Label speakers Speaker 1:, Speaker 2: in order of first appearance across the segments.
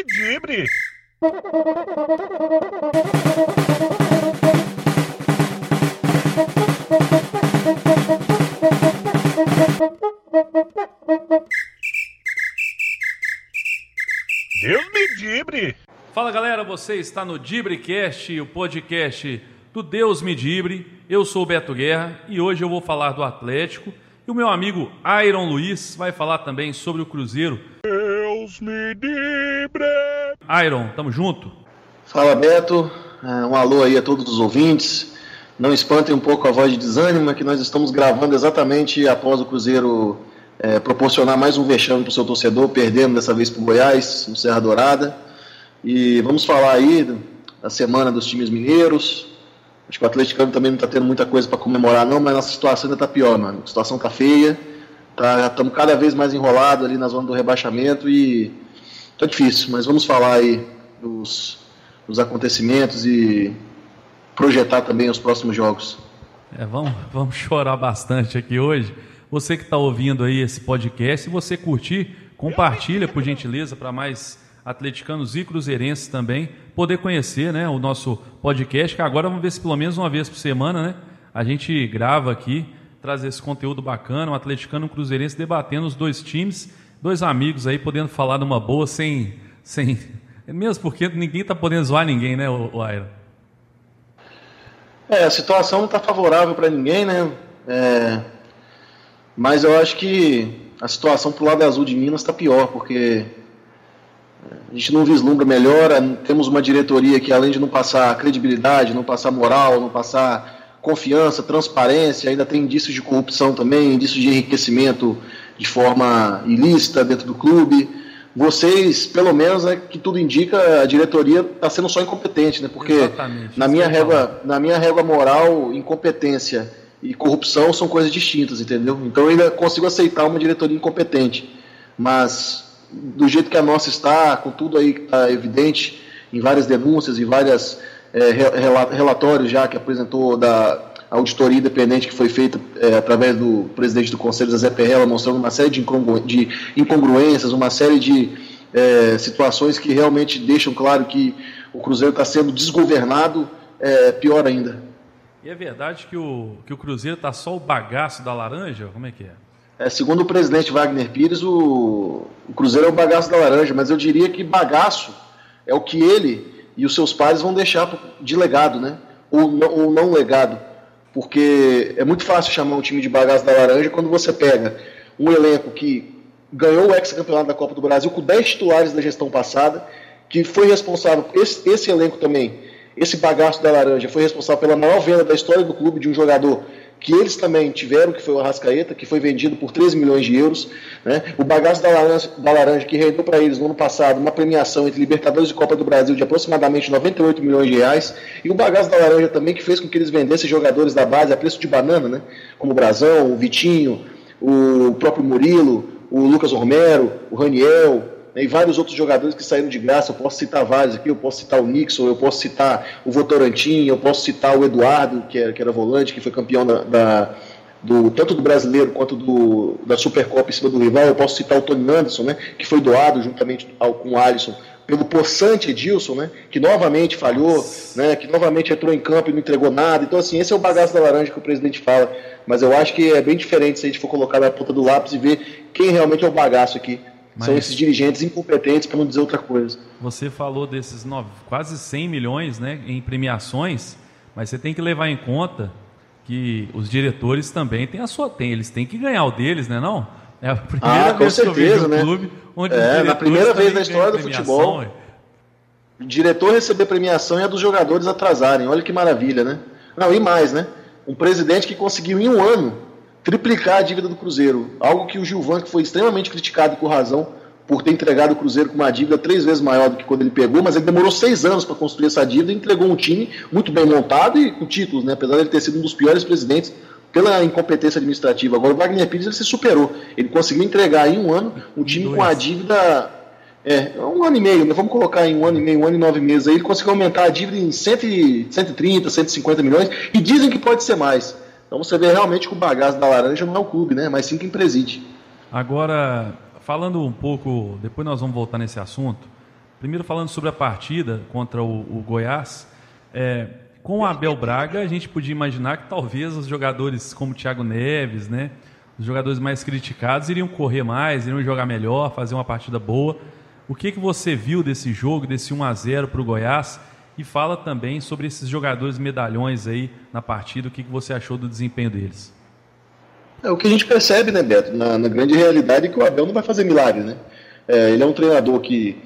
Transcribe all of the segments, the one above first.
Speaker 1: Medibre. Deus me dibre.
Speaker 2: Fala galera, você está no DibreCast, o podcast do Deus me dibre. Eu sou o Beto Guerra e hoje eu vou falar do Atlético. E o meu amigo Iron Luiz vai falar também sobre o Cruzeiro.
Speaker 1: Deus me dibre.
Speaker 2: Iron, tamo junto?
Speaker 3: Fala Beto, É, um alô aí a todos os ouvintes. Não espantem um pouco a voz de desânimo, é que nós estamos gravando exatamente após o Cruzeiro é, proporcionar mais um vexame para o seu torcedor, perdendo dessa vez para o Goiás, no Serra Dourada. E vamos falar aí da semana dos times mineiros. Acho que o atleticano também não está tendo muita coisa para comemorar, não, mas nossa situação ainda está pior, mano. A situação está feia, estamos cada vez mais enrolados ali na zona do rebaixamento e tá difícil, mas vamos falar aí dos, dos acontecimentos e projetar também os próximos jogos.
Speaker 2: É, vamos, vamos chorar bastante aqui hoje. Você que está ouvindo aí esse podcast, se você curtir, compartilha por gentileza para mais atleticanos e cruzeirenses também poder conhecer, né, o nosso podcast. Que agora vamos ver se pelo menos uma vez por semana, né, a gente grava aqui, traz esse conteúdo bacana, um atleticano e um cruzeirense debatendo os dois times, dois amigos aí podendo falar numa boa sem, sem, mesmo porque ninguém está podendo zoar ninguém, né, o, o Aira?
Speaker 3: É, a situação não está favorável para ninguém, né? É, mas eu acho que a situação pro lado azul de Minas está pior, porque é, a gente não vislumbra melhora. Temos uma diretoria que, além de não passar credibilidade, não passar moral, não passar confiança, transparência, ainda tem indícios de corrupção também, indícios de enriquecimento de forma ilícita dentro do clube. Vocês, pelo menos, é que tudo indica, a diretoria está sendo só incompetente, né? Porque
Speaker 2: Exatamente,
Speaker 3: na minha régua, na minha régua moral, incompetência e corrupção são coisas distintas, entendeu? Então eu ainda consigo aceitar uma diretoria incompetente, mas do jeito que a nossa está, com tudo aí que está evidente em várias denúncias e várias é, re- rela- relatórios já que apresentou da auditoria independente que foi feita é, através do presidente do Conselho, Zé Perrella, mostrando uma série de, incongru- de incongruências, uma série de é, situações que realmente deixam claro que o Cruzeiro está sendo desgovernado, é, pior ainda.
Speaker 2: E é verdade que o, que o Cruzeiro tá só o bagaço da laranja? Como é que é?
Speaker 3: É, segundo o presidente Wagner Pires, o, o Cruzeiro é o bagaço da laranja, mas eu diria que bagaço é o que ele e os seus pares vão deixar de legado, né? Ou não, ou não legado. Porque é muito fácil chamar um time de bagaço da laranja quando você pega um elenco que ganhou o ex-campeonato da Copa do Brasil com 10 titulares da gestão passada, que foi responsável, esse, esse elenco também, esse bagaço da laranja, foi responsável pela maior venda da história do clube de um jogador que eles também tiveram, que foi o Arrascaeta, que foi vendido por 13 milhões de euros. Né? O bagaço da laranja, da laranja que rendeu para eles no ano passado uma premiação entre Libertadores e Copa do Brasil de aproximadamente 98 milhões de reais. E o bagaço da laranja também que fez com que eles vendessem jogadores da base a preço de banana, né? como o Brazão, o Vitinho, o próprio Murilo, o Lucas Romero, o Raniel, né, e vários outros jogadores que saíram de graça. Eu posso citar vários aqui, eu posso citar o Nixon, eu posso citar o Votorantim, eu posso citar o Eduardo, que era, que era volante, que foi campeão da, da- do, tanto do brasileiro quanto do, da Supercopa em cima do rival. Eu posso citar o Tony Anderson, né, que foi doado juntamente ao, com o Alisson pelo possante Edilson, né, que novamente falhou, né, que novamente entrou em campo e não entregou nada. Então, assim, esse é o bagaço da laranja que o presidente fala. Mas eu acho que é bem diferente se a gente for colocar na ponta do lápis e ver quem realmente é o bagaço aqui. São
Speaker 2: Mas-
Speaker 3: esses dirigentes incompetentes, para não dizer outra coisa.
Speaker 2: Você falou desses nove, quase 100 milhões né, em premiações, mas você tem que levar em conta que os diretores também têm a sua tem, eles têm que ganhar o deles, né não? É a primeira
Speaker 3: Ah, com
Speaker 2: vez que eu vejo
Speaker 3: certeza,
Speaker 2: um
Speaker 3: né?
Speaker 2: clube onde
Speaker 3: É, na primeira vez na história do futebol.
Speaker 2: ué.
Speaker 3: O diretor receber premiação e a dos jogadores atrasarem. Olha que maravilha, né? Não, e mais, né? Um presidente que conseguiu em um ano triplicar a dívida do Cruzeiro. Algo que o Gilvan, que foi extremamente criticado e com razão por ter entregado o Cruzeiro com uma dívida três vezes maior do que quando ele pegou, mas ele demorou seis anos para construir essa dívida e entregou um time muito bem montado e com títulos, né? Apesar de ele ter sido um dos piores presidentes pela incompetência administrativa. Agora o Wagner Pires ele se superou. Ele conseguiu entregar em um ano um time com a
Speaker 2: Dois.
Speaker 3: dívida é, um ano e meio, né? vamos colocar em um ano e meio, um ano e nove meses aí, ele conseguiu aumentar a dívida em 100, e- 130, 150 milhões, e dizem que pode ser mais. Então você vê realmente que o bagaço da laranja não é o clube, né? Mas sim quem preside.
Speaker 2: Agora, falando um pouco, depois nós vamos voltar nesse assunto, Primeiro falando sobre a partida contra o, o Goiás, é, com o Abel Braga a gente podia imaginar que talvez os jogadores como o Thiago Neves, né, os jogadores mais criticados iriam correr mais, iriam jogar melhor, fazer uma partida boa. O que, que você viu desse jogo, desse 1 a 0 para o Goiás? E fala também sobre esses jogadores medalhões aí na partida, o que, que você achou do desempenho deles?
Speaker 3: É, o que a gente percebe, né, Beto, na, na grande realidade é que o Abel não vai fazer milagre, né? É, ele é um treinador que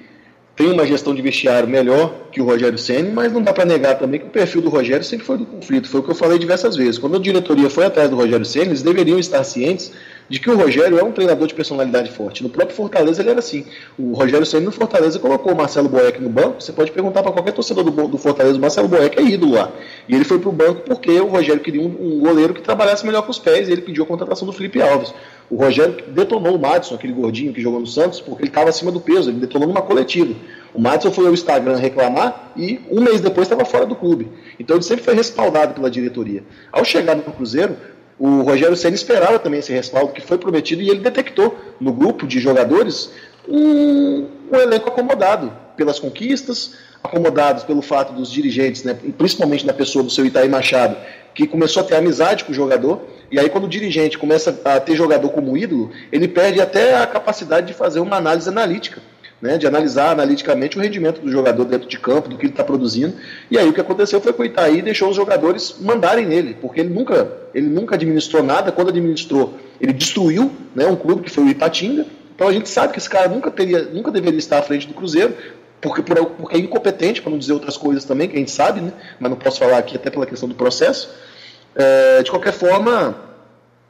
Speaker 3: tem uma gestão de vestiário melhor que o Rogério Senna, mas não dá para negar também que o perfil do Rogério sempre foi do conflito. Foi o que eu falei diversas vezes. Quando a diretoria foi atrás do Rogério Senna, eles deveriam estar cientes de que o Rogério é um treinador de personalidade forte. No próprio Fortaleza ele era assim. O Rogério Senna no Fortaleza colocou o Marcelo Boeck no banco. Você pode perguntar para qualquer torcedor do, do, Fortaleza, o Marcelo Boeck é ídolo lá. E ele foi para o banco porque o Rogério queria um, um, goleiro que trabalhasse melhor com os pés e ele pediu a contratação do Felipe Alves. O Rogério detonou o Madison, aquele gordinho que jogou no Santos, porque ele estava acima do peso, ele detonou numa coletiva. O Madison foi ao Instagram reclamar e um mês depois estava fora do clube. Então ele sempre foi respaldado pela diretoria. Ao chegar no Cruzeiro, o Rogério Senna esperava também esse respaldo que foi prometido e ele detectou no grupo de jogadores um, um elenco acomodado pelas conquistas, acomodados pelo fato dos dirigentes, né, principalmente na pessoa do seu Itaí Machado, que começou a ter amizade com o jogador. E aí, quando o dirigente começa a ter jogador como ídolo, ele perde até a capacidade de fazer uma análise analítica né, de analisar analiticamente o rendimento do jogador dentro de campo, do que ele está produzindo. E aí o que aconteceu foi que o Itaí deixou os jogadores mandarem nele, porque ele nunca, ele nunca administrou nada. Quando administrou, ele destruiu né, um clube que foi o Ipatinga. Então a gente sabe que esse cara nunca, teria, nunca deveria estar à frente do Cruzeiro, porque, porque é incompetente, para não dizer outras coisas também, que a gente sabe, né, mas não posso falar aqui até pela questão do processo. É, de qualquer forma,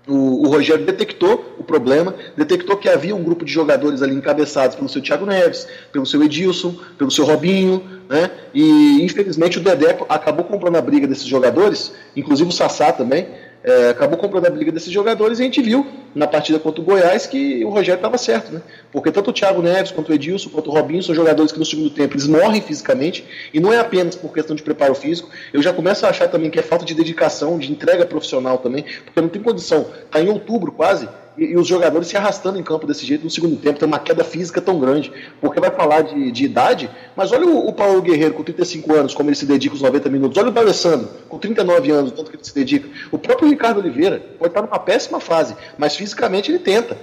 Speaker 3: o, o, Rogério detectou o problema, detectou que havia um grupo de jogadores ali encabeçados pelo seu Thiago Neves, pelo seu Edilson, pelo seu Robinho, né? E infelizmente o Dedé acabou comprando a briga desses jogadores, inclusive o Sassá também, é, acabou comprando a briga desses jogadores e a gente viu na partida contra o Goiás que o Rogério estava certo, né? Porque tanto o Thiago Neves, quanto o Edilson, quanto o Robinho são jogadores que no segundo tempo eles morrem fisicamente e não é apenas por questão de preparo físico. Eu já começo a achar também que é falta de dedicação, de entrega profissional também, porque não tem condição. Está em outubro quase e, e, os jogadores se arrastando em campo desse jeito no segundo tempo, tem uma queda física tão grande, porque vai falar de, de idade, mas olha o, o, Paulo Guerreiro com 35 anos, como ele se dedica os 90 minutos, olha o D'Alessandro com 39 anos, tanto que ele se dedica, o próprio Ricardo Oliveira pode estar numa péssima fase, mas fisicamente ele tenta,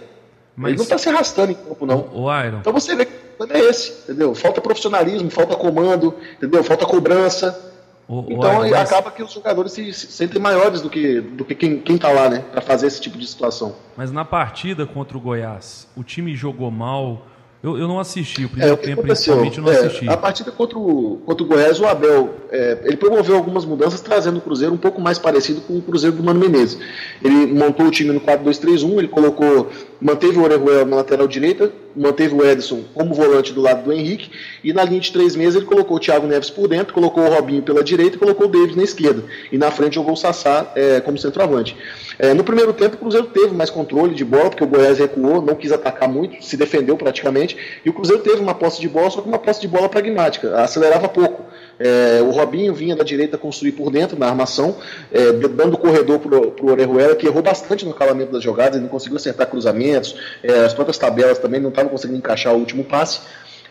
Speaker 3: mas... ele não está se arrastando em campo não,
Speaker 2: o, Iron.
Speaker 3: então você vê que o problema é esse, entendeu? Falta profissionalismo, falta comando, entendeu? Falta cobrança, o, então o acaba que os jogadores se, se, sentem maiores do que, do que quem está lá, né? Para fazer esse tipo de situação.
Speaker 2: Mas na partida contra o Goiás, o time jogou mal, eu, eu não assisti, o primeiro
Speaker 3: é, o
Speaker 2: tempo principalmente eu não
Speaker 3: é,
Speaker 2: assisti.
Speaker 3: A partida contra o, contra o Goiás, o Abel, é, ele promoveu algumas mudanças, trazendo o Cruzeiro um pouco mais parecido com o Cruzeiro do Mano Menezes. Ele montou o time no 4-2-3-1, ele colocou, manteve o Orejuela na lateral direita, manteve o Edson como volante do lado do Henrique, e na linha de três meses ele colocou o Thiago Neves por dentro, colocou o Robinho pela direita e colocou o Davis na esquerda. E na frente jogou o Sassá é, como centroavante. É, no primeiro tempo, o Cruzeiro teve mais controle de bola, porque o Goiás recuou, não quis atacar muito, se defendeu praticamente, e o Cruzeiro teve uma posse de bola, só que uma posse de bola pragmática, acelerava pouco. É, o Robinho vinha da direita construir por dentro na armação, é, dando corredor para o Orejuela, que errou bastante no calamento das jogadas, ele não conseguiu acertar cruzamentos, é, as próprias tabelas também não estavam conseguindo encaixar o último passe.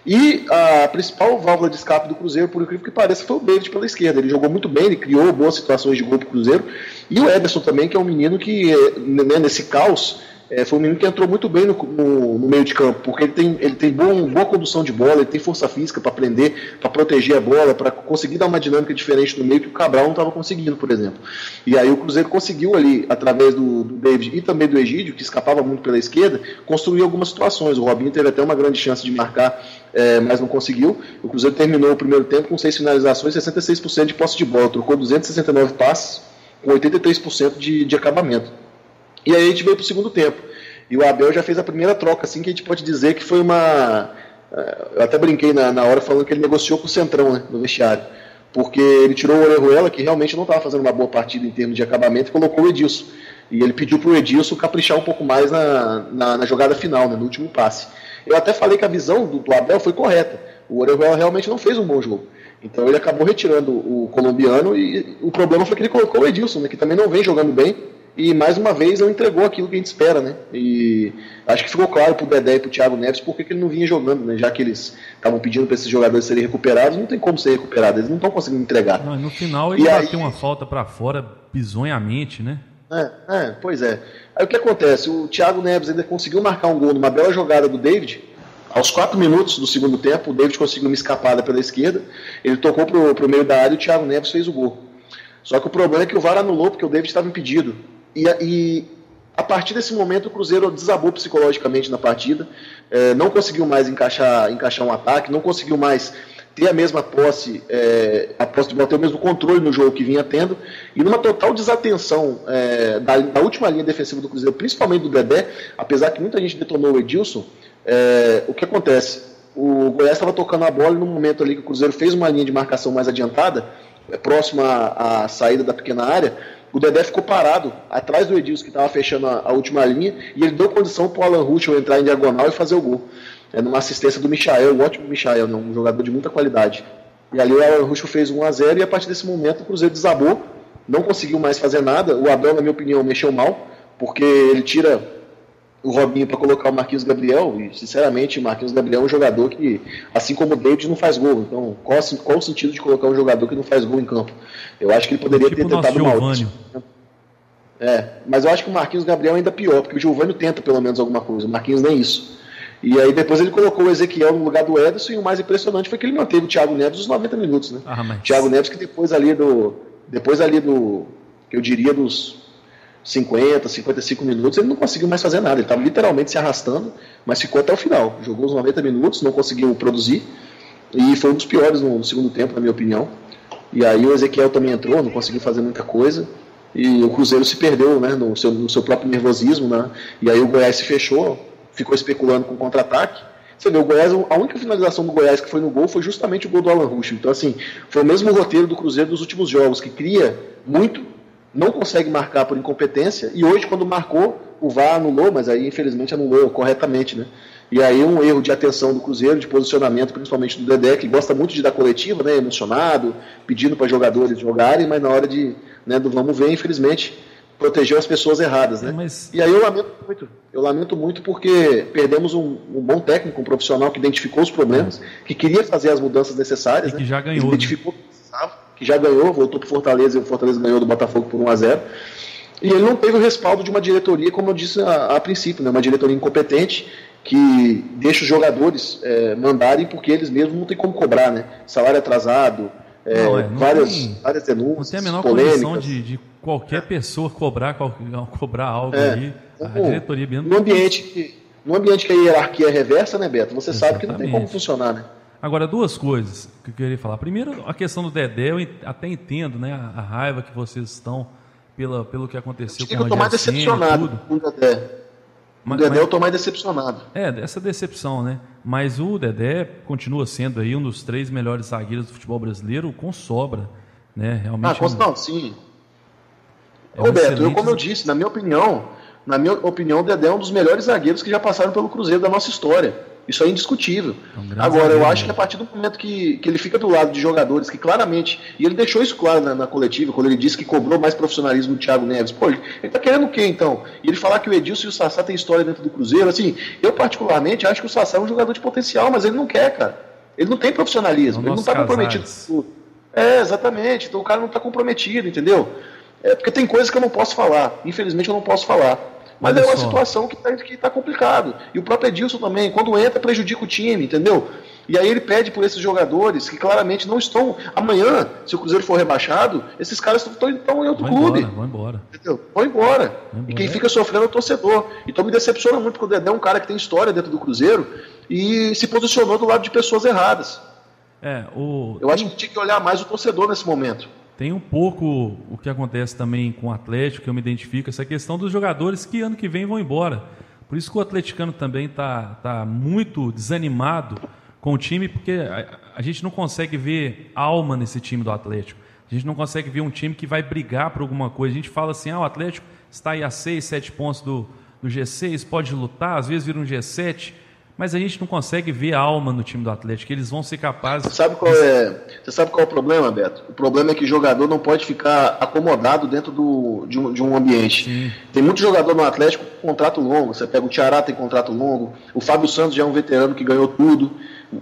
Speaker 3: E a principal válvula de escape do Cruzeiro, por incrível que pareça, foi o David pela esquerda. Ele jogou muito bem, ele criou boas situações de gol para o Cruzeiro. E o Ederson também, que é um menino que, né, nesse caos, é, foi um menino que entrou muito bem no, no, no, meio de campo, porque ele tem, ele tem bom, boa condução de bola, ele tem força física para prender, para proteger a bola, para conseguir dar uma dinâmica diferente no meio que o Cabral não estava conseguindo, por exemplo. E aí o Cruzeiro conseguiu ali, através do, do David e também do Egídio, que escapava muito pela esquerda, construir algumas situações. O Robinho teve até uma grande chance de marcar, é, mas não conseguiu. O Cruzeiro terminou o primeiro tempo com seis finalizações, 66% de posse de bola, trocou 269 passes, com 83% de, de acabamento. E aí a gente veio para o segundo tempo. E o Abel já fez a primeira troca, assim, que a gente pode dizer que foi uma. Eh, eu até brinquei na, na hora falando que ele negociou com o Centrão, né, no vestiário. Porque ele tirou o Orejuela, que realmente não estava fazendo uma boa partida em termos de acabamento, e colocou o Edilson. E ele pediu para o Edilson caprichar um pouco mais na, na, na, jogada final, né, no último passe. Eu até falei que a visão do, do Abel foi correta. O Orejuela realmente não fez um bom jogo. Então ele acabou retirando o colombiano e o problema foi que ele colocou o Edilson, né, que também não vem jogando bem e mais uma vez não entregou aquilo que a gente espera, né? E acho que ficou claro pro Dedé e pro Thiago Neves porque que ele não vinha jogando, né? Já que eles estavam pedindo para esses jogadores serem recuperados, não tem como ser recuperado, eles não estão conseguindo entregar.
Speaker 2: Não, no final ele e bateu aí... uma falta para fora bizonhamente, né?
Speaker 3: É, é, pois é. Aí o que acontece? O Thiago Neves ainda conseguiu marcar um gol numa bela jogada do David. Aos quatro minutos do segundo tempo, o David conseguiu uma escapada pela esquerda. Ele tocou pro, pro meio da área e o Thiago Neves fez o gol. Só que o problema é que o VAR anulou porque o David estava impedido. E, e a partir desse momento o Cruzeiro desabou psicologicamente na partida, é, não conseguiu mais encaixar, encaixar um ataque, não conseguiu mais ter a mesma posse, é, a posse de bola, ter o mesmo controle no jogo que vinha tendo, e numa total desatenção é, da, da, última linha defensiva do Cruzeiro, principalmente do Dedé, apesar que muita gente detonou o Edilson, é, o que acontece? O Goiás estava tocando a bola e no momento ali que o Cruzeiro fez uma linha de marcação mais adiantada, é, próxima à, à saída da pequena área, o Dedé ficou parado atrás do Edilson, que estava fechando a, a, última linha, e ele deu condição para o Alan Ruschel entrar em diagonal e fazer o gol. É numa assistência do Michael, um ótimo Michael, né, um jogador de muita qualidade. E ali o Alan Ruschel fez 1 a 0 e a partir desse momento o Cruzeiro desabou, não conseguiu mais fazer nada. O Abel, na minha opinião, mexeu mal, porque ele tira o Robinho para colocar o Marquinhos Gabriel, e sinceramente o Marquinhos Gabriel é um jogador que, assim como o David, não faz gol. Então, qual, qual o sentido de colocar um jogador que não faz gol em campo? Eu acho que ele poderia tipo ter tentado mal. É, mas eu acho que o Marquinhos Gabriel é ainda pior, porque o Giovanni tenta pelo menos alguma coisa, o Marquinhos nem isso. E aí depois ele colocou o Ezequiel no lugar do Ederson, e o mais impressionante foi que ele manteve o Thiago Neves os 90 minutos, né? Ah, mas... Thiago Neves que depois ali do. Depois ali do. Eu diria dos 50, 55 minutos, ele não conseguiu mais fazer nada. Ele estava literalmente se arrastando, mas ficou até o final. Jogou os 90 minutos, não conseguiu produzir. E foi um dos piores no, segundo tempo, na minha opinião. E aí o Ezequiel também entrou, não conseguiu fazer muita coisa. E o Cruzeiro se perdeu né, no, seu, no seu próprio nervosismo. Né? E aí o Goiás se fechou, ficou especulando com contra-ataque. Você vê, o Goiás, a única finalização do Goiás que foi no gol foi justamente o gol do Alan Rusch. Então, assim, foi o mesmo roteiro do Cruzeiro dos últimos jogos, que cria muito não consegue marcar por incompetência, e hoje, quando marcou, o VAR anulou, mas aí infelizmente anulou corretamente, né? E aí um erro de atenção do Cruzeiro, de posicionamento, principalmente do Dedé, que gosta muito de dar coletiva, né? Emocionado, pedindo para jogadores jogarem, mas na hora de, né, do vamos ver, infelizmente, protegeu as pessoas erradas, né? Mas... E aí eu lamento muito. Eu lamento muito porque perdemos um, um bom técnico, um profissional que identificou os problemas, que queria fazer as mudanças necessárias,
Speaker 2: e que
Speaker 3: né?
Speaker 2: já ganhou.
Speaker 3: Né? Identificou né? Que já ganhou, voltou para Fortaleza e o Fortaleza ganhou do Botafogo por 1 a 0 E ele não teve o respaldo de uma diretoria, como eu disse a, a princípio, né, uma diretoria incompetente que deixa os jogadores é, mandarem porque eles mesmos não têm como cobrar, né? Salário atrasado, é, não, é, não várias, tem, várias denúncias. Não
Speaker 2: tem a menor
Speaker 3: polêmicas.
Speaker 2: condição de, de qualquer pessoa cobrar, cobrar algo é, ali. A diretoria mesmo.
Speaker 3: No ambiente, que, no ambiente que a hierarquia é reversa, né, Beto? Você Exatamente. sabe que não tem como funcionar, né?
Speaker 2: Agora, duas coisas que eu queria falar. Primeiro, a questão do Dedé, eu até entendo né, a, raiva que vocês estão pela, pelo que aconteceu com o
Speaker 3: Eu estou mais decepcionado com o Dedé. Mas, o Dedé mas, eu estou mais decepcionado.
Speaker 2: É, essa decepção, né? Mas o Dedé continua sendo aí um dos três melhores zagueiros do futebol brasileiro com sobra. Né? Realmente
Speaker 3: ah, é um... não, sim. É Roberto, excelente... eu, como eu disse, na minha opinião, na minha opinião, o Dedé é um dos melhores zagueiros que já passaram pelo Cruzeiro da nossa história. Isso é indiscutível. Então, Agora, eu acho que a partir do momento que, que ele fica do lado de jogadores que claramente, e ele deixou isso claro na, na coletiva, quando ele disse que cobrou mais profissionalismo do Thiago Neves, pô, ele, ele tá querendo o quê então? E ele falar que o Edilson e o Sassá têm história dentro do Cruzeiro, assim, eu particularmente acho que o Sassá é um jogador de potencial, mas ele não quer, cara. Ele não tem profissionalismo, ele não tá comprometido. É, exatamente. Então o cara não tá comprometido, entendeu? É porque tem coisas que eu não posso falar. Infelizmente eu não posso falar. Mas Olha é uma só. situação que está que tá complicado. E o próprio Edilson também, quando entra, prejudica o time, entendeu? E aí ele pede por esses jogadores que claramente não estão. Amanhã, se o Cruzeiro for rebaixado, esses caras estão, em outro
Speaker 2: vão
Speaker 3: clube.
Speaker 2: Embora, vão embora.
Speaker 3: Entendeu? Vão embora. embora. E quem fica sofrendo é o torcedor. Então me decepciona muito porque o Dedé é um cara que tem história dentro do Cruzeiro e se posicionou do lado de pessoas erradas.
Speaker 2: É, o...
Speaker 3: Eu acho que tinha que olhar mais o torcedor nesse momento.
Speaker 2: Tem um pouco o que acontece também com o Atlético, que eu me identifico, essa questão dos jogadores que ano que vem vão embora. Por isso que o atleticano também está tá muito desanimado com o time, porque a, a, gente não consegue ver alma nesse time do Atlético. A gente não consegue ver um time que vai brigar por alguma coisa. A gente fala assim, ah, o Atlético está aí a 6, 7 pontos do, do G6, pode lutar, às vezes vira um G7, mas a gente não consegue ver alma no time do Atlético, eles vão ser capazes.
Speaker 3: Você sabe qual é, você sabe qual é o problema, Beto? O problema é que o jogador não pode ficar acomodado dentro do, de, um, de um ambiente. Sim. Tem muito jogador no Atlético com contrato longo. Você pega o Tiará tem contrato longo, o Fábio Santos já é um veterano que ganhou tudo.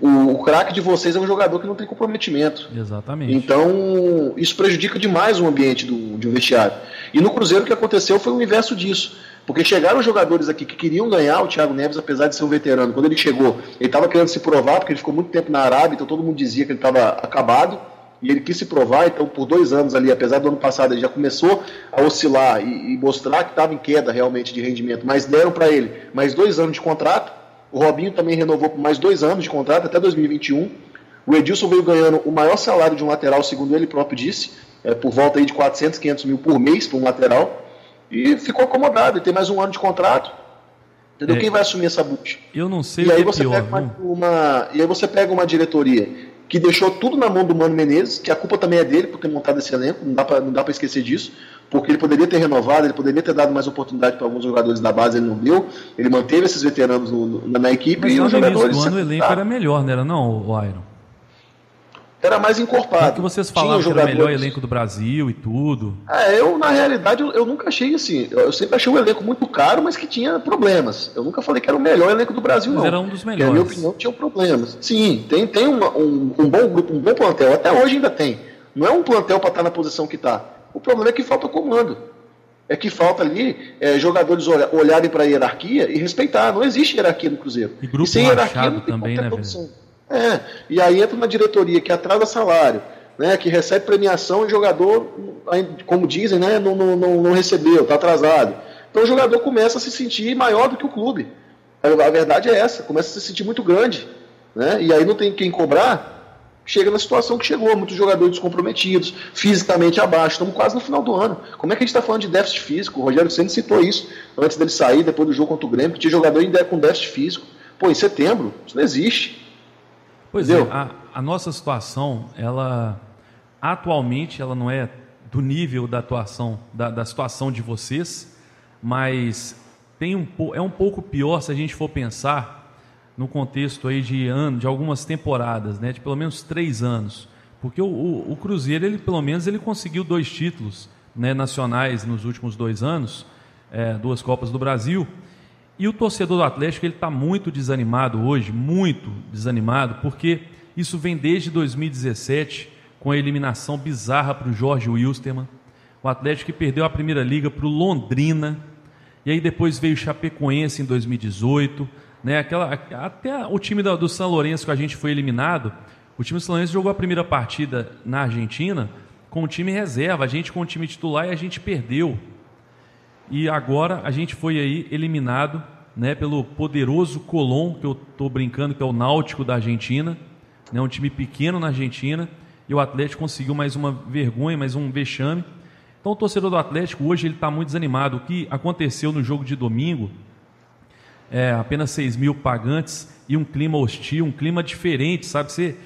Speaker 3: O, o craque de vocês é um jogador que não tem comprometimento.
Speaker 2: Exatamente.
Speaker 3: Então, isso prejudica demais o ambiente do, de um vestiário. E no Cruzeiro o que aconteceu foi o inverso disso. Porque chegaram jogadores aqui que queriam ganhar o Thiago Neves, apesar de ser um veterano. Quando ele chegou, ele estava querendo se provar, porque ele ficou muito tempo na Arábia, então todo mundo dizia que ele estava acabado. E ele quis se provar, então por dois anos ali, apesar do ano passado ele já começou a oscilar e, e mostrar que estava em queda realmente de rendimento, mas deram para ele mais dois anos de contrato. O Robinho também renovou por mais dois anos de contrato, até 2021. O Edilson veio ganhando o maior salário de um lateral, segundo ele próprio disse, é, por volta aí de 400, 500 mil por mês para um lateral e ficou acomodado. E tem mais um ano de contrato. Entendeu? É, Quem vai assumir essa bucha?
Speaker 2: Eu não sei
Speaker 3: e
Speaker 2: o
Speaker 3: aí
Speaker 2: que é
Speaker 3: você
Speaker 2: pior.
Speaker 3: Pega uma, uma, e aí você pega uma diretoria que deixou tudo na mão do Mano Menezes, que a culpa também é dele por ter montado esse elenco, não dá para esquecer disso, porque ele poderia ter renovado, ele poderia ter dado mais oportunidade para alguns jogadores da base, ele não deu, ele manteve esses veteranos no, no, na equipe
Speaker 2: Mas
Speaker 3: e os jogadores.
Speaker 2: Do ano, o elenco era melhor, não era não, o Iron?
Speaker 3: Era mais encorpado.
Speaker 2: que vocês falavam que era o melhor elenco do Brasil e tudo.
Speaker 3: É, eu, na realidade, eu, eu, nunca achei assim. Eu sempre achei um elenco muito caro, mas que tinha problemas. Eu nunca falei que era o melhor elenco do Brasil,
Speaker 2: mas
Speaker 3: não.
Speaker 2: era um dos melhores.
Speaker 3: na minha opinião, tinha problemas. Sim, tem, tem uma, um, um, bom grupo, um bom plantel. Até hoje ainda tem. Não é um plantel para estar na posição que está. O problema é que falta comando. É que falta ali é, jogadores olharem para a hierarquia e respeitar. Não existe hierarquia no Cruzeiro.
Speaker 2: E grupo
Speaker 3: e sem hierarquia não tem
Speaker 2: também, né,
Speaker 3: produção. Velho? É, e aí entra uma diretoria que atrasa salário, né, que recebe premiação e jogador, como dizem, né, não, não, não, não recebeu, está atrasado. Então o jogador começa a se sentir maior do que o clube. A verdade é essa, começa a se sentir muito grande. Né, e aí não tem quem cobrar, chega na situação que chegou, muitos jogadores descomprometidos, fisicamente abaixo, estamos quase no final do ano. Como é que a gente está falando de déficit físico? O Rogério Senna citou isso antes dele sair, depois do jogo contra o Grêmio, que tinha jogador ainda com déficit físico. Pô, em setembro, isso não existe.
Speaker 2: Pois Entendeu? é, a, a, nossa situação, ela atualmente ela não é do nível da atuação, da, da situação de vocês, mas tem um, é um pouco pior se a gente for pensar no contexto aí de ano, de algumas temporadas, né, de pelo menos três anos, porque o, o, o Cruzeiro ele pelo menos ele conseguiu dois títulos né, nacionais nos últimos dois anos, é, duas Copas do Brasil e o torcedor do Atlético ele está muito desanimado hoje, muito desanimado, porque isso vem desde 2017 com a eliminação bizarra para o Jorge Wilstermann. O Atlético que perdeu a primeira liga para o Londrina, e aí depois veio o Chapecoense em 2018, né? Aquela, até o time do, São Lourenço que a gente foi eliminado, o time do São Lourenço jogou a primeira partida na Argentina com o time reserva, a gente com o time titular e a gente perdeu. E agora a gente foi aí eliminado né, pelo poderoso Colón, que eu estou brincando que é o Náutico da Argentina, né, um time pequeno na Argentina, e o Atlético conseguiu mais uma vergonha, mais um vexame. Então o torcedor do Atlético hoje ele está muito desanimado. O que aconteceu no jogo de domingo, é, apenas 6 mil pagantes e um clima hostil, um clima diferente, sabe? Você,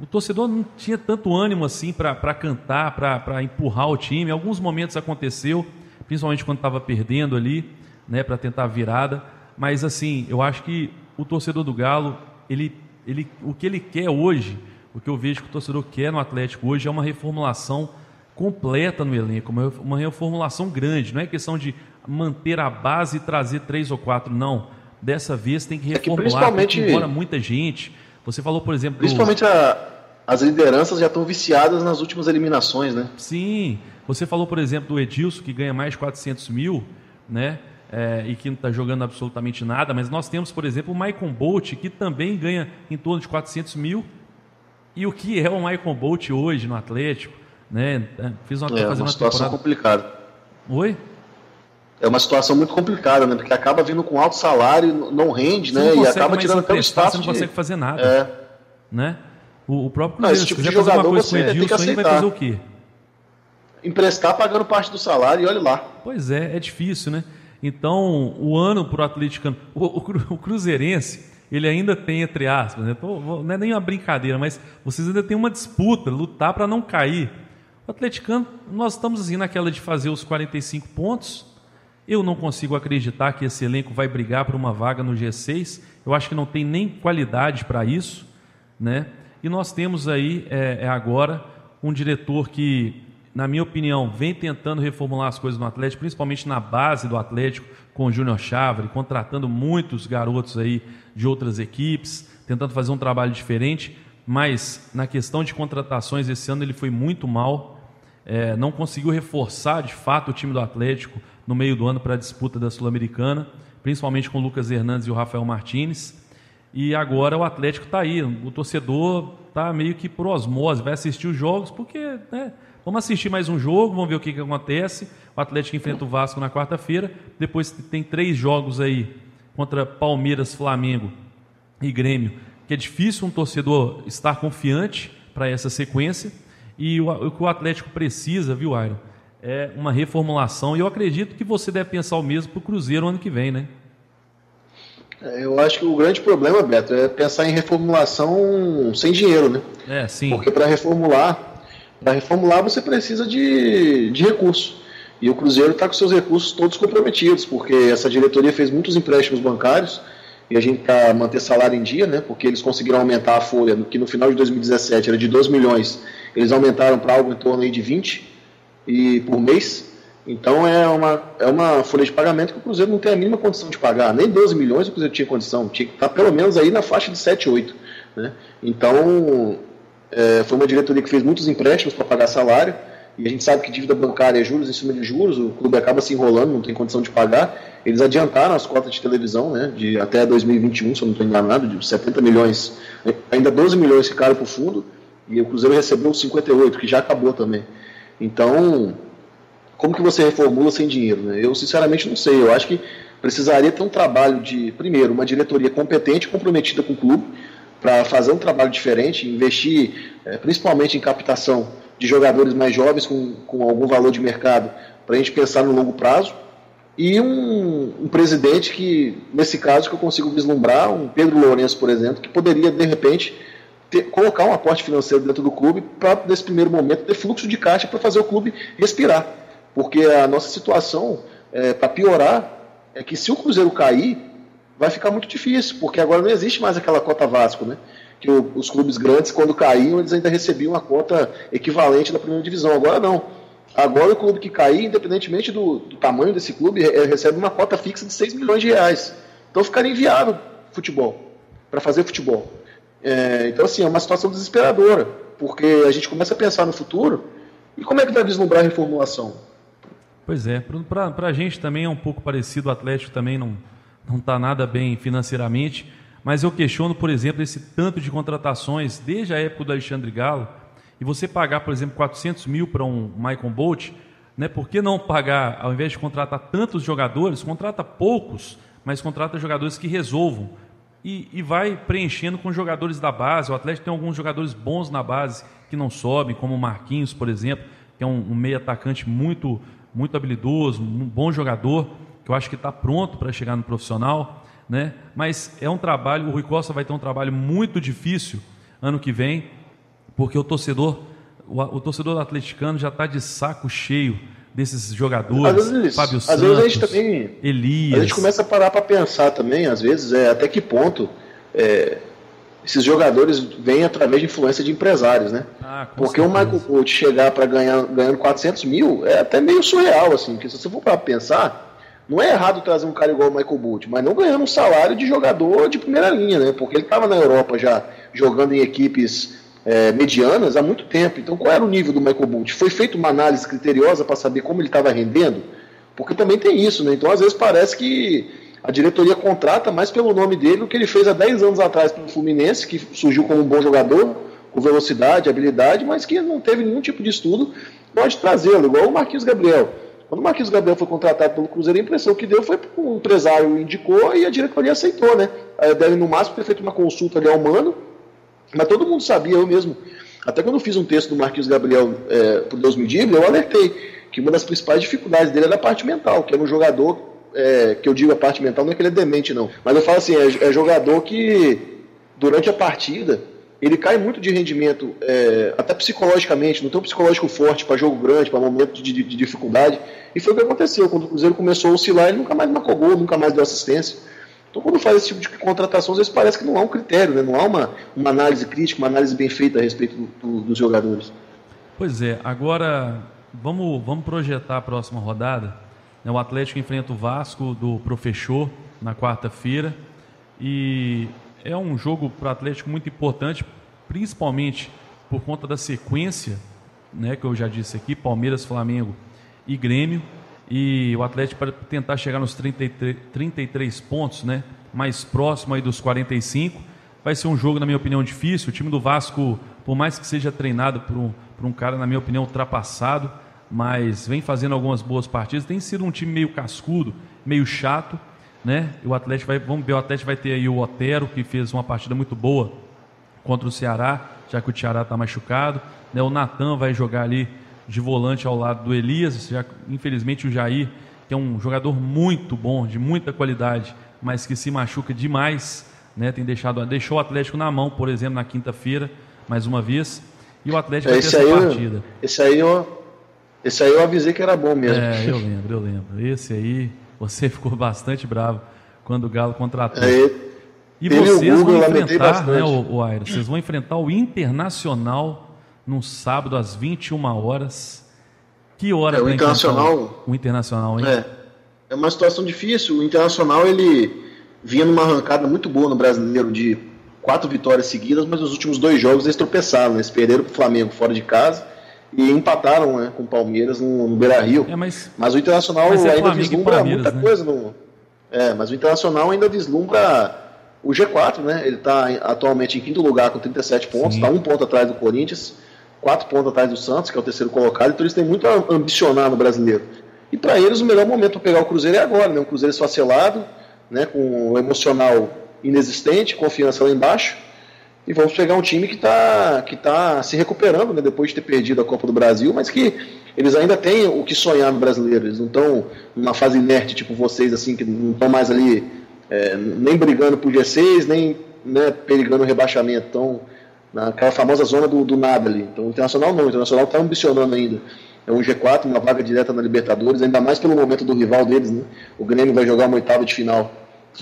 Speaker 2: o torcedor não tinha tanto ânimo assim para cantar, para empurrar o time. Em alguns momentos aconteceu, principalmente quando estava perdendo ali, né, para tentar a virada. Mas assim, eu acho que o torcedor do Galo, ele, ele, o que ele quer hoje, o que eu vejo que o torcedor quer no Atlético hoje é uma reformulação completa no elenco, uma reformulação grande. Não é questão de manter a base e trazer três ou quatro, não. Dessa vez tem que reformular, é que principalmente, embora muita gente. Você falou, por exemplo.
Speaker 3: Principalmente do... a, as lideranças já estão viciadas nas últimas eliminações, né?
Speaker 2: Sim. Você falou, por exemplo, do Edilson, que ganha mais de 400 mil, né? É, e que não está jogando absolutamente nada, mas nós temos, por exemplo, o Maicon Bolt, que também ganha em torno de 400 mil. E o que é o Maicon Bolt hoje no Atlético? Né?
Speaker 3: É, fiz uma, é, uma, uma situação temporada... complicada.
Speaker 2: Oi?
Speaker 3: É uma situação muito complicada, né? Porque acaba vindo com alto salário, não rende, você né? Não e acaba tirando até o espaço. Você
Speaker 2: não
Speaker 3: de...
Speaker 2: consegue fazer nada.
Speaker 3: É.
Speaker 2: Né? O, o próprio
Speaker 3: Cruzeiro, não, esse tipo de jogador você
Speaker 2: tem
Speaker 3: que aceitar. vai
Speaker 2: fazer o quê?
Speaker 3: Emprestar pagando parte do salário e olha lá.
Speaker 2: Pois é, é difícil, né? Então, o ano para o atleticano, o, o, Cruzeirense, ele ainda tem, entre aspas, né? Não é nem uma brincadeira, mas vocês ainda têm uma disputa, lutar para não cair. O atleticano, nós estamos assim naquela de fazer os 45 pontos Eu não consigo acreditar que esse elenco vai brigar por uma vaga no G6. Eu acho que não tem nem qualidade para isso, né? E nós temos aí é, é agora um diretor que, na minha opinião, vem tentando reformular as coisas no Atlético, principalmente na base do Atlético, com o Júnior Chávere, contratando muitos garotos aí de outras equipes, tentando fazer um trabalho diferente. Mas na questão de contratações esse ano ele foi muito mal, é, não conseguiu reforçar de fato o time do Atlético no meio do ano para a disputa da Sul-Americana, principalmente com o Lucas Hernandes e o Rafael Martinez. E agora o Atlético está aí, o torcedor está meio que por osmose, vai assistir os jogos, porque né, vamos assistir mais um jogo, vamos ver o que, que acontece. O Atlético enfrenta o Vasco na quarta-feira, depois tem três jogos aí contra Palmeiras, Flamengo e Grêmio, que é difícil um torcedor estar confiante para essa sequência. E o, o que o Atlético precisa, viu, Iron, é uma reformulação. E eu acredito que você deve pensar o mesmo para o Cruzeiro ano que vem, né?
Speaker 3: Eu acho que o grande problema, Beto, é pensar em reformulação sem dinheiro, né?
Speaker 2: É, sim.
Speaker 3: Porque para reformular, para reformular você precisa de, de recurso. E o Cruzeiro está com seus recursos todos comprometidos, porque essa diretoria fez muitos empréstimos bancários e a gente para manter salário em dia, né? Porque eles conseguiram aumentar a folha, que no final de 2017 era de 2 milhões, eles aumentaram para algo em torno aí de 20 e por mês. Então é uma, é uma folha de pagamento que o Cruzeiro não tem a mínima condição de pagar. Nem 12 milhões o Cruzeiro tinha condição, tinha que estar pelo menos aí na faixa de 7, 8. Né? Então é, foi uma diretoria que fez muitos empréstimos para pagar salário, e a gente sabe que dívida bancária é juros em cima de juros, o clube acaba se enrolando, não tem condição de pagar. Eles adiantaram as cotas de televisão né, de até 2021, se eu não estou enganado, de 70 milhões, ainda 12 milhões ficaram para o fundo, e o Cruzeiro recebeu 58, que já acabou também. Então, como que você reformula sem dinheiro? Né? Eu sinceramente não sei. Eu acho que precisaria ter um trabalho de, primeiro, uma diretoria competente, comprometida com o clube, para fazer um trabalho diferente, investir é, principalmente em captação de jogadores mais jovens com, com algum valor de mercado, para a gente pensar no longo prazo. E um, um, presidente que, nesse caso, que eu consigo vislumbrar, um Pedro Lourenço, por exemplo, que poderia, de repente, ter, colocar um aporte financeiro dentro do clube para, nesse primeiro momento, ter fluxo de caixa para fazer o clube respirar porque a nossa situação, é, para piorar, é que se o Cruzeiro cair, vai ficar muito difícil, porque agora não existe mais aquela cota Vasco, né? Que o, os clubes grandes, quando caíam, eles ainda recebiam uma cota equivalente da primeira divisão. Agora não. Agora o clube que cair, independentemente do, do tamanho desse clube, recebe uma cota fixa de 6 milhões de reais. Então ficaria inviável futebol, para fazer futebol. É, então, assim, é uma situação desesperadora, porque a gente começa a pensar no futuro, e como é que vai vislumbrar a reformulação?
Speaker 2: Pois é, para a gente também é um pouco parecido, o Atlético também não não está nada bem financeiramente, mas eu questiono, por exemplo, esse tanto de contratações desde a época do Alexandre Galo, e você pagar, por exemplo, 400 mil para um Michael Bolt, né, por que não pagar, ao invés de contratar tantos jogadores, contrata poucos, mas contrata jogadores que resolvam, e, e vai preenchendo com jogadores da base, o Atlético tem alguns jogadores bons na base que não sobem, como o Marquinhos, por exemplo, que é um, um meio atacante muito muito habilidoso, um bom jogador, que eu acho que está pronto para chegar no profissional, né? Mas é um trabalho, o Rui Costa vai ter um trabalho muito difícil ano que vem, porque o torcedor, o, o torcedor atleticano já está de saco cheio desses jogadores, às vezes, Fábio às Santos, vezes a gente também, Elias.
Speaker 3: A gente começa a parar para pensar também, às vezes, é, até que ponto é, esses jogadores vêm através de influência de empresários, né? Ah, Porque certeza. o Michael Coach chegar para ganhar ganhando 400 mil é até meio surreal, assim, porque se você for para pensar, não é errado trazer um cara igual o Michael Bolt, mas não ganhando um salário de jogador de primeira linha, né? Porque ele estava na Europa já jogando em equipes é, medianas há muito tempo. Então, qual era o nível do Michael Bolt? Foi feita uma análise criteriosa para saber como ele estava rendendo? Porque também tem isso, né? Então, às vezes parece que a diretoria contrata mais pelo nome dele do que ele fez há 10 anos atrás para o Fluminense, que surgiu como um bom jogador, com velocidade, habilidade, mas que não teve nenhum tipo de estudo, pode trazê-lo, igual o Marquinhos Gabriel. Quando o Marquinhos Gabriel foi contratado pelo Cruzeiro, a impressão que deu foi que um empresário indicou e a diretoria aceitou, né? Deve no máximo ter feito uma consulta ali ao Mano, mas todo mundo sabia, eu mesmo. Até quando eu fiz um texto do Marquinhos Gabriel é, por Deus me diga, eu alertei que uma das principais dificuldades dele era a parte mental, que era um jogador é, que eu digo a parte mental, não é que ele é demente, não. Mas eu falo assim, é, é jogador que durante a partida ele cai muito de rendimento, é, até psicologicamente, não tem um psicológico forte para jogo grande, para momento de, de, de, dificuldade. E foi o que aconteceu. Quando o Cruzeiro começou a oscilar, ele nunca mais marcou gol, nunca mais deu assistência. Então, quando faz esse tipo de contratação, às vezes parece que não há um critério, né? não há uma, uma análise crítica, uma análise bem feita a respeito do, do, dos jogadores.
Speaker 2: Pois é, agora vamos, vamos projetar a próxima rodada. Né? O Atlético enfrenta o Vasco do Professor na quarta-feira. E é um jogo para o Atlético muito importante, principalmente por conta da sequência, né, que eu já disse aqui, Palmeiras, Flamengo e Grêmio. E o Atlético para tentar chegar nos 33, 33 pontos, né, mais próximo aí dos 45. Vai ser um jogo, na minha opinião, difícil. O time do Vasco, por mais que seja treinado por um, por um cara, na minha opinião, ultrapassado, mas vem fazendo algumas boas partidas. Tem sido um time meio cascudo, meio chato, né? O Atlético vai, vamos ver, o Atlético vai ter aí o Otero, que fez uma partida muito boa contra o Ceará, já que o Ceará está machucado. Né? O Natan vai jogar ali de volante ao lado do Elias. Já, infelizmente o Jair, que é um jogador muito bom, de muita qualidade, mas que se machuca demais, né? Tem deixado, deixou o Atlético na mão, por exemplo, na quinta-feira, mais uma vez. E o Atlético
Speaker 3: esse vai ter essa partida. Esse aí eu, esse aí eu avisei que era bom mesmo.
Speaker 2: É, eu lembro, eu lembro. Esse aí você ficou bastante bravo quando o Galo contratou.
Speaker 3: É,
Speaker 2: e vocês Google, vão enfrentar, né, o, o vocês vão enfrentar o Internacional no sábado às 21 horas. Que hora
Speaker 3: é, o Internacional,
Speaker 2: o, o Internacional, hein?
Speaker 3: É, é uma situação difícil. O Internacional ele vinha numa arrancada muito boa no Brasileiro de quatro vitórias seguidas, mas nos últimos dois jogos eles tropeçaram. Eles perderam para o Flamengo fora de casa e empataram né, com o Palmeiras no, no Beira Rio.
Speaker 2: É, mas,
Speaker 3: mas o Internacional mas é ainda vislumbra muita né? coisa no. É, mas o Internacional ainda vislumbra o G4, né? Ele está atualmente em quinto lugar com 37 pontos, está um ponto atrás do Corinthians, quatro pontos atrás do Santos, que é o terceiro colocado, então eles têm muito a ambicionar no brasileiro. E para eles o melhor momento para pegar o Cruzeiro é agora, né? Um Cruzeiro esfacelado, né? com o emocional inexistente, confiança lá embaixo e vamos pegar um time que está que tá se recuperando né, depois de ter perdido a Copa do Brasil, mas que eles ainda têm o que sonhar no brasileiro. Eles não estão numa fase inerte tipo vocês, assim, que não estão mais ali é, nem brigando por G6, nem né, perigando o rebaixamento. Estão naquela famosa zona do, do nada ali. Então o Internacional não, o Internacional está ambicionando ainda. É um G4, uma vaga direta na Libertadores, ainda mais pelo momento do rival deles. Né? O Grêmio vai jogar uma oitava de final.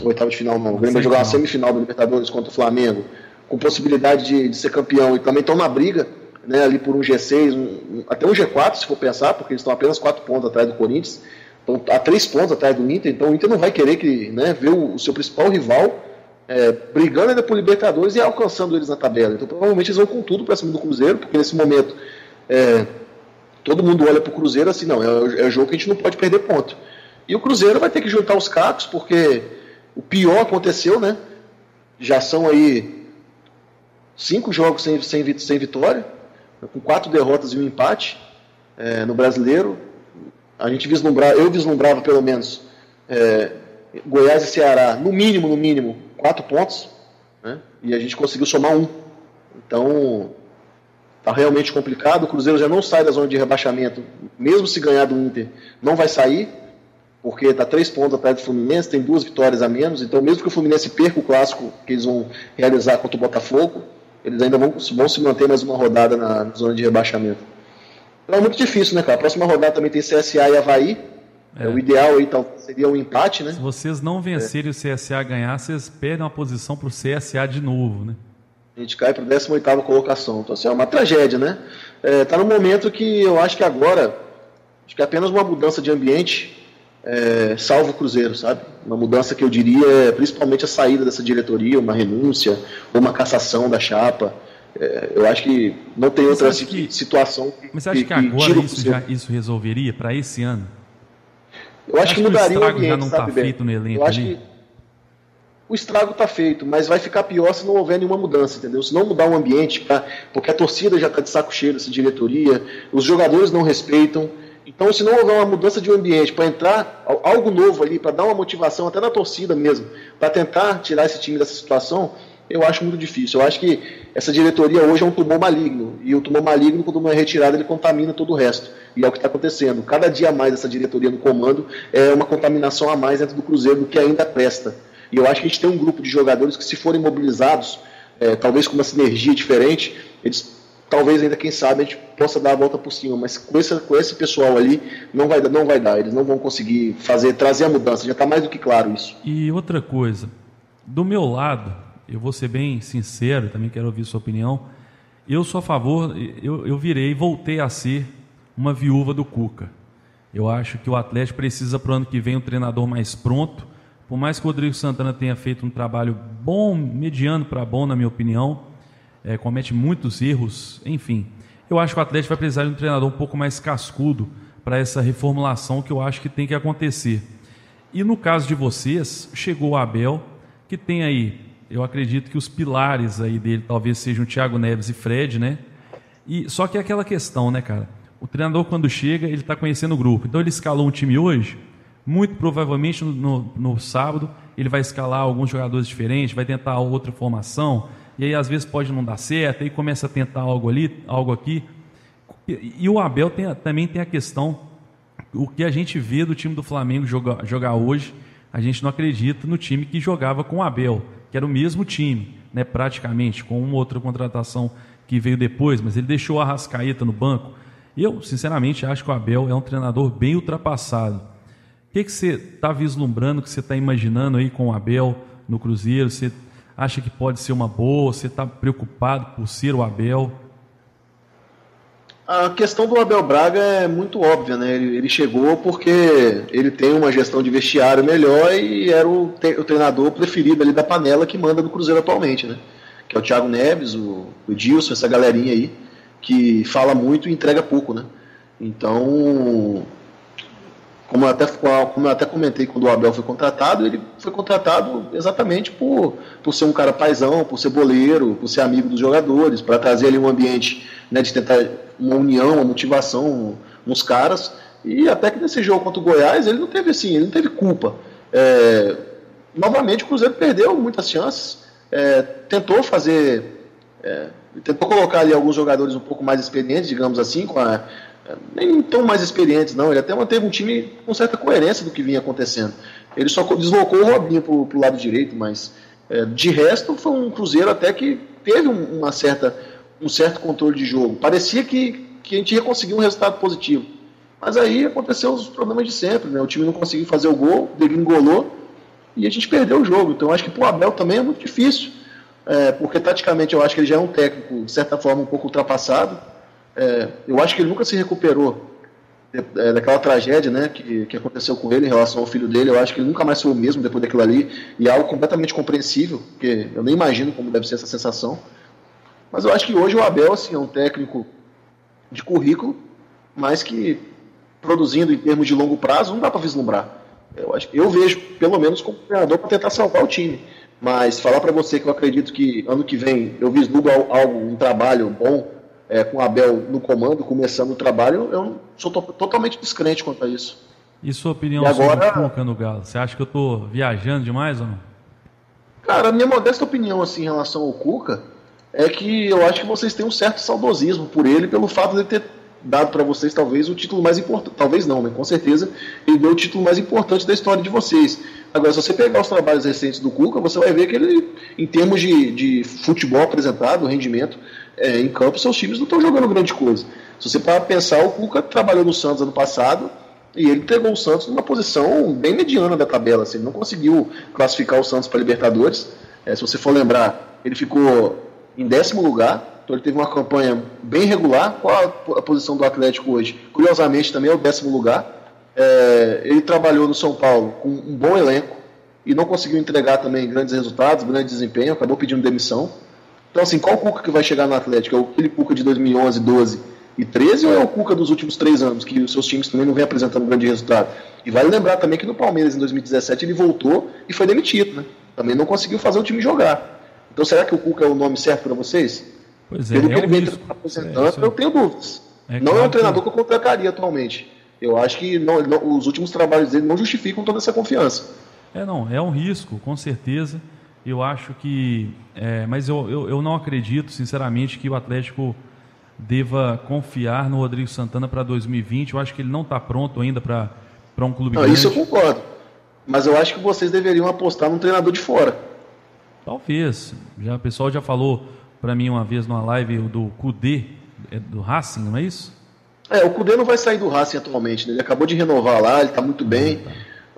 Speaker 3: Oitava de final não. O Grêmio vai jogar uma semifinal da Libertadores contra o Flamengo com possibilidade de, de ser campeão e também estão na briga né, ali por um G6, um, até um G4, se for pensar, porque eles estão apenas quatro pontos atrás do Corinthians, estão a três pontos atrás do Inter, então o Inter não vai querer que, né, ver o, o seu principal rival é, brigando ainda por Libertadores e alcançando eles na tabela. Então provavelmente eles vão com tudo para cima do Cruzeiro, porque nesse momento é, todo mundo olha para o Cruzeiro assim, não, é, é jogo que a gente não pode perder ponto. E o Cruzeiro vai ter que juntar os cacos, porque o pior aconteceu, né? Já são aí cinco jogos sem, sem, sem vitória, com quatro derrotas e um empate é, no brasileiro. A gente vislumbrava, eu vislumbrava pelo menos é, Goiás e Ceará, no mínimo, no mínimo, quatro pontos, né? e a gente conseguiu somar um. Então, está realmente complicado. O Cruzeiro já não sai da zona de rebaixamento, mesmo se ganhar do Inter, não vai sair, porque está três pontos atrás do Fluminense, tem duas vitórias a menos. Então, mesmo que o Fluminense perca o clássico que eles vão realizar contra o Botafogo, eles ainda vão, vão se manter mais uma rodada na zona de rebaixamento. Então é muito difícil, né, cara? A próxima rodada também tem CSA e Havaí. É. O ideal aí tal, seria um empate, né?
Speaker 2: Se vocês não vencerem é. o CSA ganhar, vocês perdem uma posição para o CSA de novo, né?
Speaker 3: A gente cai para a 18 colocação. Então, assim, é uma tragédia, né? Está é, tá no momento que eu acho que agora, acho que é apenas uma mudança de ambiente é, salvo o Cruzeiro, sabe? Uma mudança que eu diria é principalmente a saída dessa diretoria, uma renúncia, ou uma cassação da chapa. É, eu acho que não tem outra que, situação.
Speaker 2: Que, mas você acha que, que agora isso, já, isso resolveria para esse ano?
Speaker 3: Eu acho que mudaria o, o ambiente, já
Speaker 2: não está feito no elenco
Speaker 3: Eu acho ali? que o estrago está feito, mas vai ficar pior se não houver nenhuma mudança, entendeu? Se não mudar o ambiente, pra, porque a torcida já está de saco cheio dessa diretoria, os jogadores não respeitam. Então, se não houver uma mudança de ambiente para entrar algo novo ali, para dar uma motivação até na torcida mesmo, para tentar tirar esse time dessa situação, eu acho muito difícil. Eu acho que essa diretoria hoje é um tumor maligno. E o tumor maligno, quando não é retirado, ele contamina todo o resto. E é o que está acontecendo. Cada dia a mais essa diretoria no comando é uma contaminação a mais dentro do Cruzeiro do que ainda presta. E eu acho que a gente tem um grupo de jogadores que, se forem mobilizados é, talvez com uma sinergia diferente, eles talvez ainda, quem sabe, a gente possa dar a volta por cima, mas com esse, com esse pessoal ali não vai, não vai dar, eles não vão conseguir fazer, trazer a mudança, já está mais do que claro isso.
Speaker 2: E outra coisa, do meu lado, eu vou ser bem sincero, também quero ouvir sua opinião, eu sou a favor, eu, eu virei, voltei a ser uma viúva do Cuca. Eu acho que o Atlético precisa para o ano que vem um treinador mais pronto, por mais que o Rodrigo Santana tenha feito um trabalho bom, mediano para bom, na minha opinião, é, comete muitos erros, enfim. Eu acho que o Atlético vai precisar de um treinador um pouco mais cascudo para essa reformulação que eu acho que tem que acontecer. E no caso de vocês, chegou o Abel, que tem aí, eu acredito que os pilares aí dele talvez sejam Thiago Neves e Fred, né? E só que é aquela questão, né, cara? O treinador quando chega, ele está conhecendo o grupo. Então ele escalou um time hoje, muito provavelmente no, no, no sábado ele vai escalar alguns jogadores diferentes, vai tentar outra formação, e aí às vezes pode não dar certo, aí começa a tentar algo ali, algo aqui. E, o Abel tem, também tem a questão, o que a gente vê do time do Flamengo jogar, jogar hoje, a gente não acredita no time que jogava com o Abel, que era o mesmo time, né, praticamente, com uma outra contratação que veio depois, mas ele deixou a Rascaeta no banco. Eu, sinceramente, acho que o Abel é um treinador bem ultrapassado. O que, que você está vislumbrando, que você está imaginando aí com o Abel no Cruzeiro? Você acha que pode ser uma boa? Você está preocupado por ser o Abel?
Speaker 3: A questão do Abel Braga é muito óbvia, né? Ele, ele, chegou porque ele tem uma gestão de vestiário melhor e era o, o, treinador preferido ali da panela que manda no Cruzeiro atualmente, né? Que é o Thiago Neves, o, o Dilson, essa galerinha aí, que fala muito e entrega pouco, né? Então, eu, até, como eu até comentei quando o Abel foi contratado, ele foi contratado exatamente por, por ser um cara paisão, por ser boleiro, por ser amigo dos jogadores, para trazer ali um ambiente né, de tentar uma união, uma motivação nos caras. E até que nesse jogo contra o Goiás, ele não teve assim, ele não teve culpa. É, novamente o Cruzeiro perdeu muitas chances, é, tentou fazer. É, tentou colocar ali alguns jogadores um pouco mais experientes, digamos assim, com a, nem tão mais experientes, não. Ele até manteve um time com certa coerência do que vinha acontecendo. Ele só deslocou o Robinho para o lado direito, mas é, de resto foi um Cruzeiro até que teve uma certa, um certo controle de jogo. Parecia que, que a gente ia conseguir um resultado positivo. Mas aí aconteceu os problemas de sempre, né? O time não conseguiu fazer o gol, degringolou e a gente perdeu o jogo. Então acho que para o Abel também é muito difícil, é, porque taticamente eu acho que ele já é um técnico, de certa forma, um pouco ultrapassado é, eu acho que ele nunca se recuperou é, daquela tragédia né, que, que aconteceu com ele em relação ao filho dele. Eu acho que ele nunca mais foi o mesmo depois daquilo ali. E é algo completamente compreensível, porque eu nem imagino como deve ser essa sensação. Mas eu acho que hoje o Abel assim, é um técnico de currículo, mas que produzindo em termos de longo prazo não dá para vislumbrar. Eu, acho, eu vejo, pelo menos, como treinador para tentar salvar o time. Mas falar para você que eu acredito que ano que vem eu vislumbro algo, um trabalho bom é, com o Abel no comando, começando o trabalho, eu sou to totalmente descrente quanto a isso.
Speaker 2: E sua opinião e agora, sobre o Cuca no Galo? Você acha que eu estou viajando demais ou não?
Speaker 3: Cara, a minha modesta opinião assim, em relação ao Cuca é que eu acho que vocês têm um certo saudosismo por ele, pelo fato de ter dado para vocês talvez o título mais importante. Talvez não, né? Com certeza ele deu o título mais importante da história de vocês. Agora, se você pegar os trabalhos recentes do Cuca, você vai ver que ele, em termos de, de futebol apresentado, rendimento, é, em campo, seus times não estão jogando grande coisa. Se você para pensar, o Cuca trabalhou no Santos ano passado e ele entregou o Santos numa posição bem mediana da tabela. Assim, ele não conseguiu classificar o Santos para Libertadores. É, se você for lembrar, ele ficou em décimo lugar, então ele teve uma campanha bem regular. Qual a, posição do Atlético hoje? Curiosamente, também é o décimo lugar. É, ele trabalhou no São Paulo com um bom elenco e não conseguiu entregar também grandes resultados, grande desempenho, acabou pedindo demissão. Então, assim, qual Cuca que vai chegar no Atlético? É aquele Cuca de 2011, 12 e 13 ou é o Cuca dos últimos três anos, que os seus times também não vêm apresentando grande resultado? E vale lembrar também que no Palmeiras, em 2017, ele voltou e foi demitido, né? Também não conseguiu fazer o time jogar. Então, será que o Cuca é o nome certo para vocês?
Speaker 2: Pois é, Pelo
Speaker 3: que
Speaker 2: é
Speaker 3: ele vem apresentando, é, eu tenho dúvidas. É não claro é um treinador que... que eu contrataria atualmente. Eu acho que não, não, os últimos trabalhos dele não justificam toda essa confiança.
Speaker 2: É, não, é um risco, com certeza. Eu acho que. É, mas eu, eu, eu, não acredito, sinceramente, que o Atlético deva confiar no Rodrigo Santana para 2020. Eu acho que ele não está pronto ainda para um clube não,
Speaker 3: grande. Isso eu concordo. Mas eu acho que vocês deveriam apostar num treinador de fora.
Speaker 2: Talvez. Já, o pessoal já falou para mim uma vez numa live do Cudê, é do Racing, não é isso?
Speaker 3: É, o Cudê não vai sair do Racing atualmente, né? ele acabou de renovar lá, ele está muito bem.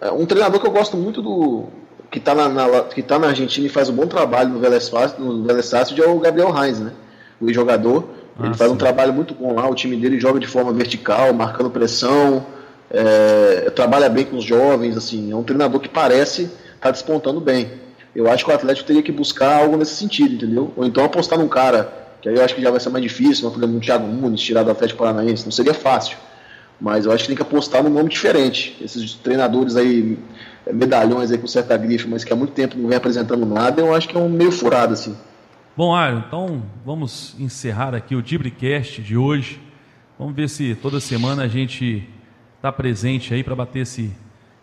Speaker 3: É, um treinador que eu gosto muito do. Que está na, na, que tá na Argentina e faz um bom trabalho no Vélez no Vélez é o Gabriel Reis, né? O jogador. Ah, ele faz sim. um trabalho muito bom lá, o time dele joga de forma vertical, marcando pressão, é, trabalha bem com os jovens, assim, é um treinador que parece estar tá despontando bem. Eu acho que o Atlético teria que buscar algo nesse sentido, entendeu? Ou então apostar num cara, que aí eu acho que já vai ser mais difícil, por exemplo, um Thiago Nunes, tirar do Atlético Paranaense, não seria fácil. Mas eu acho que tem que apostar num nome diferente. Esses treinadores aí, é, medalhões aí com certa grife, mas que há muito tempo não vem apresentando nada, eu acho que é um meio furado, assim.
Speaker 2: Bom, Aaron, então vamos encerrar aqui o Dibricast de hoje. Vamos ver se toda semana a gente está presente aí para bater esse,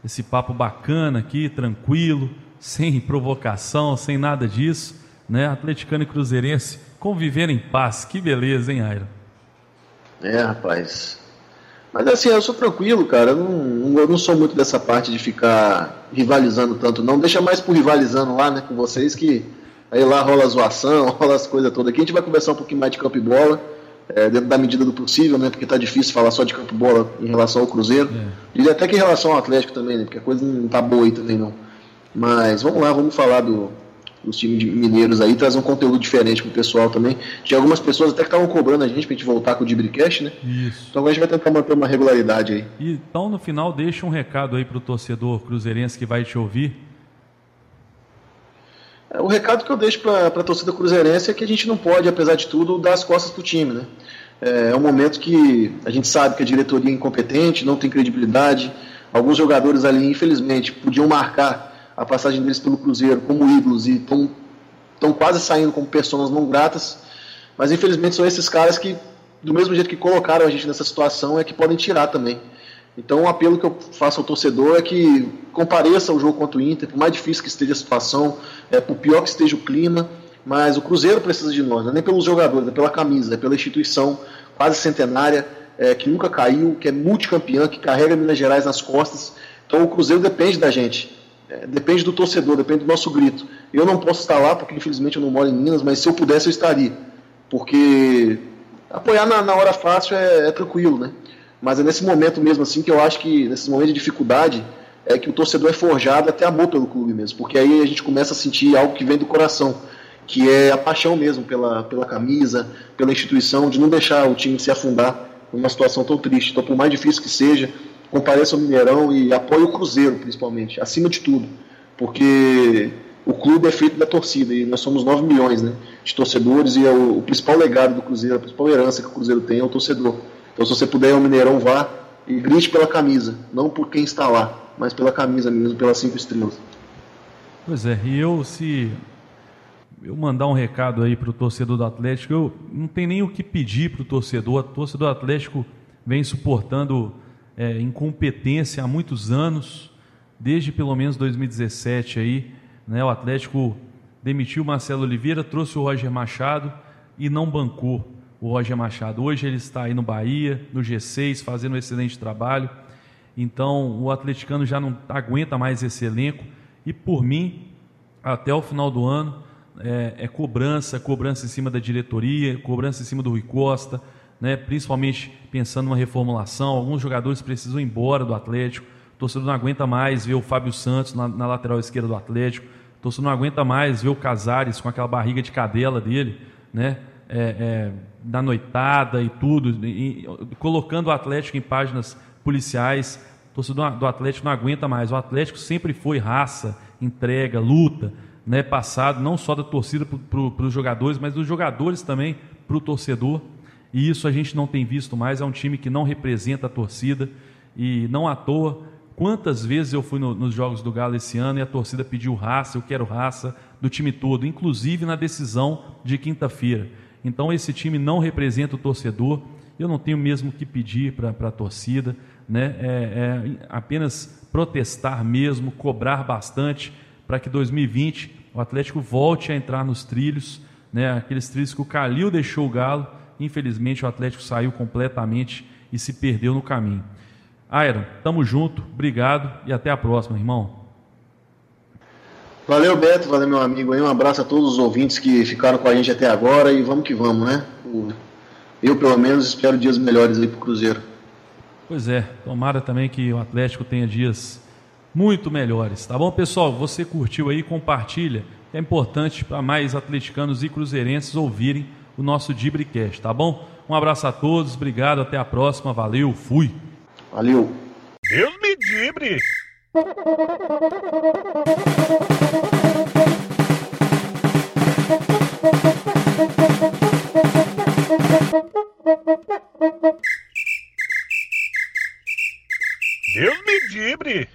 Speaker 2: esse papo bacana aqui, tranquilo, sem provocação, sem nada disso, né? Atleticano e Cruzeirense conviver em paz. Que beleza, hein, Aira?
Speaker 3: É, rapaz. Mas assim, eu sou tranquilo, cara. Eu não, eu não sou muito dessa parte de ficar rivalizando tanto, não. Deixa mais por rivalizando lá, né, com vocês, que aí lá rola zoação, rola as coisas todas aqui. A gente vai conversar um pouquinho mais de campo e bola é, dentro da medida do possível, né? Porque tá difícil falar só de campo bola em relação ao Cruzeiro. É. E até que em relação ao Atlético também, né? Porque a coisa não tá boa aí também não. Mas vamos lá, vamos falar do, dos times mineiros aí, trazer um conteúdo diferente pro pessoal também. Tinha algumas pessoas até que estavam cobrando a gente pra gente voltar com o Dibricast, né? Isso. Então agora a gente vai tentar manter uma regularidade aí.
Speaker 2: Então no final deixa um recado aí pro torcedor cruzeirense que vai te ouvir
Speaker 3: é, o recado que eu deixo para a torcida cruzeirense é que a gente não pode, apesar de tudo, dar as costas para o time. Né? É, é um momento que a gente sabe que a diretoria é incompetente, não tem credibilidade. Alguns jogadores ali, infelizmente, podiam marcar a passagem deles pelo Cruzeiro como ídolos e estão quase saindo como pessoas não gratas. Mas infelizmente são esses caras que, do mesmo jeito que colocaram a gente nessa situação, é que podem tirar também. Então, o apelo que eu faço ao torcedor é que compareça ao jogo contra o Inter, por mais difícil que esteja a situação, é, por pior que esteja o clima, mas o Cruzeiro precisa de nós, não é nem pelos jogadores, é pela camisa, é pela instituição quase centenária, é, que nunca caiu, que é multicampeã, que carrega Minas Gerais nas costas. Então, o Cruzeiro depende da gente, é, depende do torcedor, depende do nosso grito. Eu não posso estar lá, porque infelizmente eu não moro em Minas, mas se eu pudesse, eu estaria. Porque apoiar na, na hora fácil é, é tranquilo, né? Mas é nesse momento mesmo assim que eu acho que, nesse momento de dificuldade, é que o torcedor é forjado até amor pelo clube mesmo, porque aí a gente começa a sentir algo que vem do coração, que é a paixão mesmo pela, pela camisa, pela instituição, de não deixar o time se afundar numa situação tão triste. Então, por mais difícil que seja, compareça ao Mineirão e apoie o Cruzeiro, principalmente, acima de tudo, porque o clube é feito da torcida e nós somos 9 milhões né, de torcedores e é o, o principal legado do Cruzeiro, a principal herança que o Cruzeiro tem é o torcedor. Então, se você puder ao Mineirão, vá e grite pela camisa, não por quem está lá, mas pela camisa mesmo, pelas cinco estrelas.
Speaker 2: Pois é, e eu se eu mandar um recado aí para o torcedor do Atlético, eu não tenho nem o que pedir para o torcedor. O torcedor do Atlético vem suportando é, incompetência há muitos anos, desde pelo menos 2017 aí, né? O Atlético demitiu o Marcelo Oliveira, trouxe o Roger Machado e não bancou o Roger Machado. Hoje ele está aí no Bahia, no G6, fazendo um excelente trabalho. Então o atleticano já não aguenta mais esse elenco. E por mim, até o final do ano, é, é cobrança, cobrança em cima da diretoria, cobrança em cima do Rui Costa, né? principalmente pensando numa reformulação. Alguns jogadores precisam ir embora do Atlético. O torcedor não aguenta mais ver o Fábio Santos na, na lateral esquerda do Atlético. O torcedor não aguenta mais ver o Casares com aquela barriga de cadela dele, né? É, é, da noitada e tudo, e, e, colocando o Atlético em páginas policiais. O torcedor do Atlético não aguenta mais. O Atlético sempre foi raça, entrega, luta, né, passado não só da torcida para os jogadores, mas dos jogadores também para o torcedor. E isso a gente não tem visto mais. É um time que não representa a torcida e não à toa. Quantas vezes eu fui no, nos jogos do Galo esse ano e a torcida pediu raça, eu quero raça do time todo, inclusive na decisão de quinta-feira. Então esse time não representa o torcedor. Eu não tenho mesmo que pedir para a torcida, né? É, é apenas protestar mesmo, cobrar bastante para que 2020 o Atlético volte a entrar nos trilhos, né? Aqueles trilhos que o Calil deixou o Galo. Infelizmente o Atlético saiu completamente e se perdeu no caminho. Aira, tamo junto, obrigado e até a próxima, irmão.
Speaker 3: Valeu, Beto, valeu, meu amigo. Um abraço a todos os ouvintes que ficaram com a gente até agora e vamos que vamos, né? Eu, pelo menos, espero dias melhores aí pro Cruzeiro.
Speaker 2: Pois é, tomara também que o Atlético tenha dias muito melhores, tá bom, pessoal? Você curtiu aí, compartilha, é importante para mais atleticanos e cruzeirenses ouvirem o nosso Dibricast, tá bom? Um abraço a todos, obrigado, até a próxima, valeu, fui.
Speaker 3: Valeu.
Speaker 1: Deus me dibre. Deus me dibre.